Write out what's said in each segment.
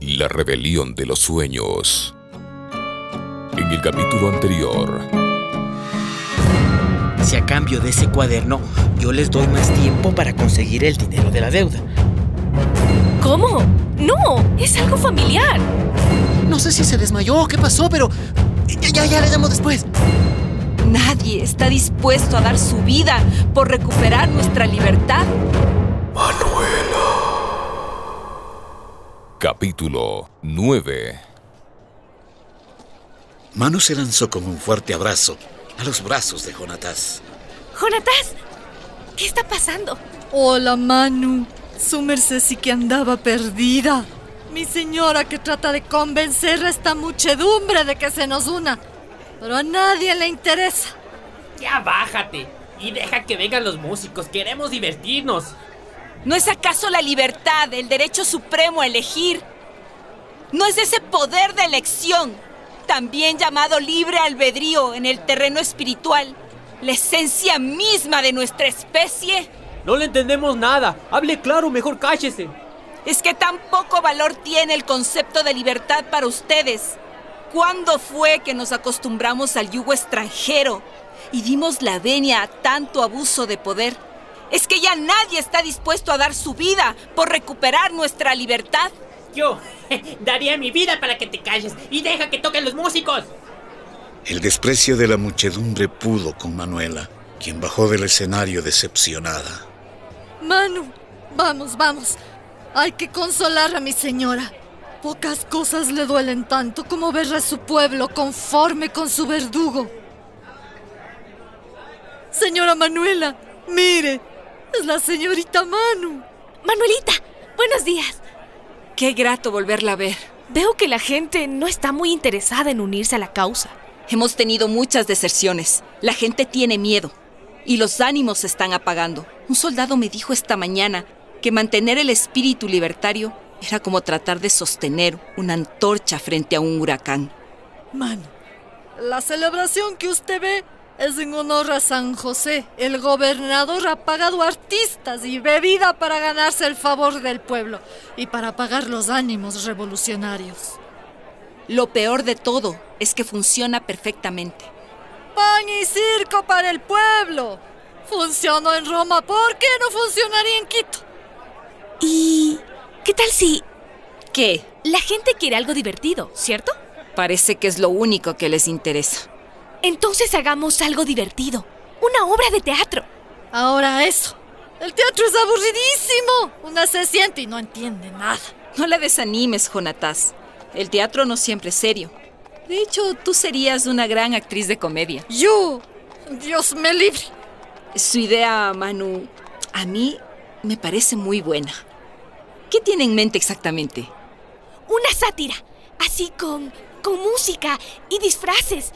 la rebelión de los sueños. En el capítulo anterior. Si a cambio de ese cuaderno yo les doy más tiempo para conseguir el dinero de la deuda. ¿Cómo? No, es algo familiar. No sé si se desmayó o qué pasó, pero ya, ya, ya le damos después. Nadie está dispuesto a dar su vida por recuperar nuestra libertad. Capítulo 9 Manu se lanzó con un fuerte abrazo a los brazos de Jonatás. Jonatás, ¿qué está pasando? Hola, Manu. Su merced sí que andaba perdida. Mi señora que trata de convencer a esta muchedumbre de que se nos una. Pero a nadie le interesa. Ya bájate y deja que vengan los músicos. Queremos divertirnos. ¿No es acaso la libertad, el derecho supremo a elegir? ¿No es ese poder de elección, también llamado libre albedrío en el terreno espiritual, la esencia misma de nuestra especie? No le entendemos nada. Hable claro, mejor cállese. Es que tan poco valor tiene el concepto de libertad para ustedes. ¿Cuándo fue que nos acostumbramos al yugo extranjero y dimos la venia a tanto abuso de poder? Es que ya nadie está dispuesto a dar su vida por recuperar nuestra libertad. Yo daría mi vida para que te calles y deja que toquen los músicos. El desprecio de la muchedumbre pudo con Manuela, quien bajó del escenario decepcionada. Manu, vamos, vamos. Hay que consolar a mi señora. Pocas cosas le duelen tanto como ver a su pueblo conforme con su verdugo. Señora Manuela, mire, es la señorita Manu. Manuelita, buenos días. Qué grato volverla a ver. Veo que la gente no está muy interesada en unirse a la causa. Hemos tenido muchas deserciones. La gente tiene miedo. Y los ánimos se están apagando. Un soldado me dijo esta mañana que mantener el espíritu libertario era como tratar de sostener una antorcha frente a un huracán. Manu, la celebración que usted ve es en honor a San José. El gobernador ha pagado artistas y bebida para ganarse el favor del pueblo y para pagar los ánimos revolucionarios. Lo peor de todo es que funciona perfectamente. Pan y circo para el pueblo. Funcionó en Roma, ¿por qué no funcionaría en Quito? ¿Y qué tal si... ¿Qué? La gente quiere algo divertido, ¿cierto? Parece que es lo único que les interesa. Entonces hagamos algo divertido. Una obra de teatro. Ahora eso. El teatro es aburridísimo. Una se siente y no entiende nada. No la desanimes, Jonatás. El teatro no siempre es serio. De hecho, tú serías una gran actriz de comedia. Yo. Dios me libre. Su idea, Manu, a mí me parece muy buena. ¿Qué tiene en mente exactamente? Una sátira. Así con, con música y disfraces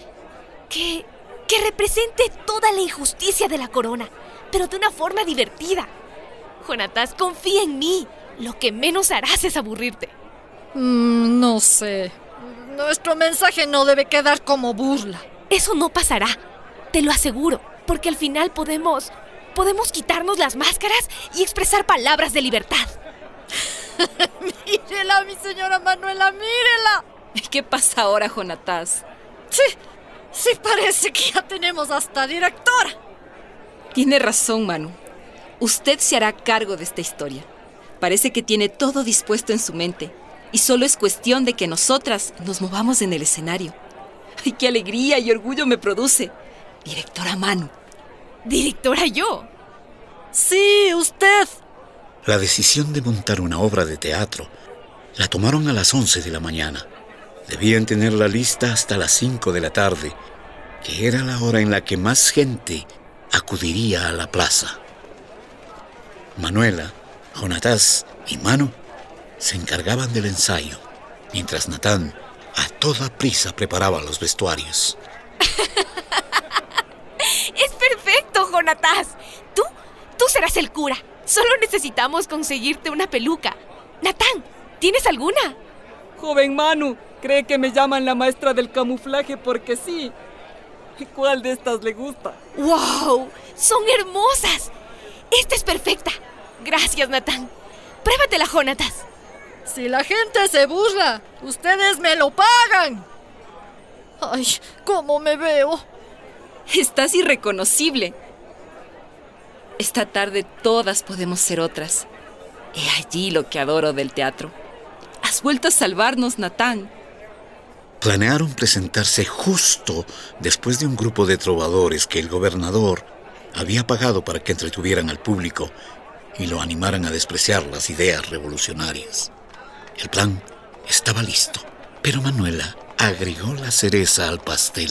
que, que represente toda la injusticia de la corona, pero de una forma divertida. Jonatas, confía en mí. Lo que menos harás es aburrirte. Mm, no sé. Nuestro mensaje no debe quedar como burla. Eso no pasará. Te lo aseguro, porque al final podemos podemos quitarnos las máscaras y expresar palabras de libertad. mírela, mi señora Manuela, mírela. ¿Qué pasa ahora, Jonatás? Sí, Sí, parece que ya tenemos hasta directora. Tiene razón, Manu. Usted se hará cargo de esta historia. Parece que tiene todo dispuesto en su mente. Y solo es cuestión de que nosotras nos movamos en el escenario. ¡Ay, qué alegría y orgullo me produce! Directora Manu. ¿Directora yo? Sí, usted. La decisión de montar una obra de teatro la tomaron a las 11 de la mañana. Debían tener la lista hasta las 5 de la tarde, que era la hora en la que más gente acudiría a la plaza. Manuela, Jonatás y Manu se encargaban del ensayo, mientras Natán a toda prisa preparaba los vestuarios. ¡Es perfecto, Jonatás! Tú, tú serás el cura. Solo necesitamos conseguirte una peluca. Natán, ¿tienes alguna? Joven Manu, cree que me llaman la maestra del camuflaje porque sí. ¿Cuál de estas le gusta? ¡Wow! ¡Son hermosas! Esta es perfecta. Gracias, Natán. Pruébatela, Jonatas. Si la gente se burla, ustedes me lo pagan. Ay, ¿cómo me veo? Estás irreconocible. Esta tarde todas podemos ser otras. He allí lo que adoro del teatro. Has vuelto a salvarnos, Natán. Planearon presentarse justo después de un grupo de trovadores que el gobernador había pagado para que entretuvieran al público y lo animaran a despreciar las ideas revolucionarias. El plan estaba listo, pero Manuela agregó la cereza al pastel.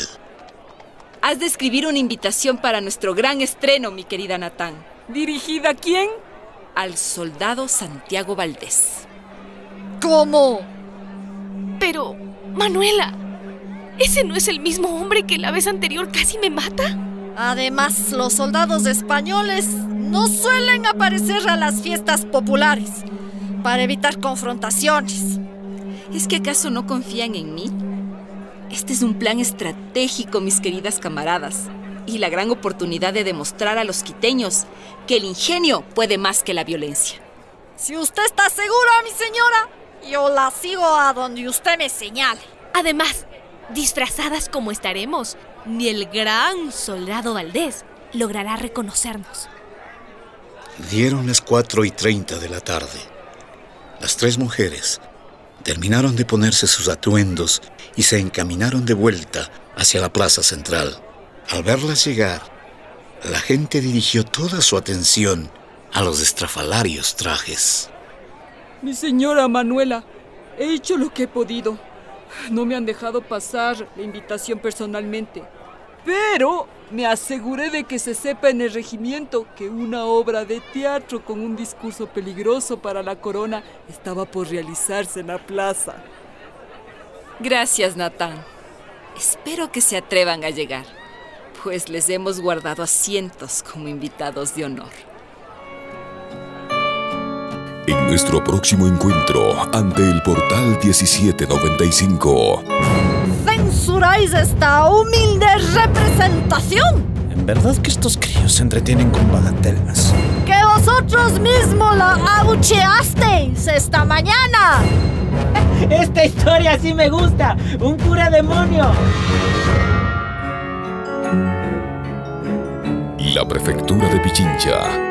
Has de escribir una invitación para nuestro gran estreno, mi querida Natán. ¿Dirigida a quién? Al soldado Santiago Valdés. ¿Cómo? Pero, Manuela, ¿ese no es el mismo hombre que la vez anterior casi me mata? Además, los soldados españoles no suelen aparecer a las fiestas populares para evitar confrontaciones. ¿Es que acaso no confían en mí? Este es un plan estratégico, mis queridas camaradas, y la gran oportunidad de demostrar a los quiteños que el ingenio puede más que la violencia. Si usted está segura, mi señora, yo la sigo a donde usted me señale. Además, disfrazadas como estaremos, ni el gran soldado Valdés logrará reconocernos. Dieron las 4 y 30 de la tarde. Las tres mujeres terminaron de ponerse sus atuendos y se encaminaron de vuelta hacia la plaza central. Al verlas llegar, la gente dirigió toda su atención a los estrafalarios trajes. Mi señora Manuela, he hecho lo que he podido. No me han dejado pasar la invitación personalmente. Pero me aseguré de que se sepa en el regimiento que una obra de teatro con un discurso peligroso para la corona estaba por realizarse en la plaza. Gracias, Natán. Espero que se atrevan a llegar, pues les hemos guardado asientos como invitados de honor. En nuestro próximo encuentro ante el portal 1795. ¿Censuráis esta humilde representación? En verdad que estos críos se entretienen con bagatelas. Que vosotros mismos la abucheasteis esta mañana. Esta historia sí me gusta. Un cura demonio. La prefectura de Pichincha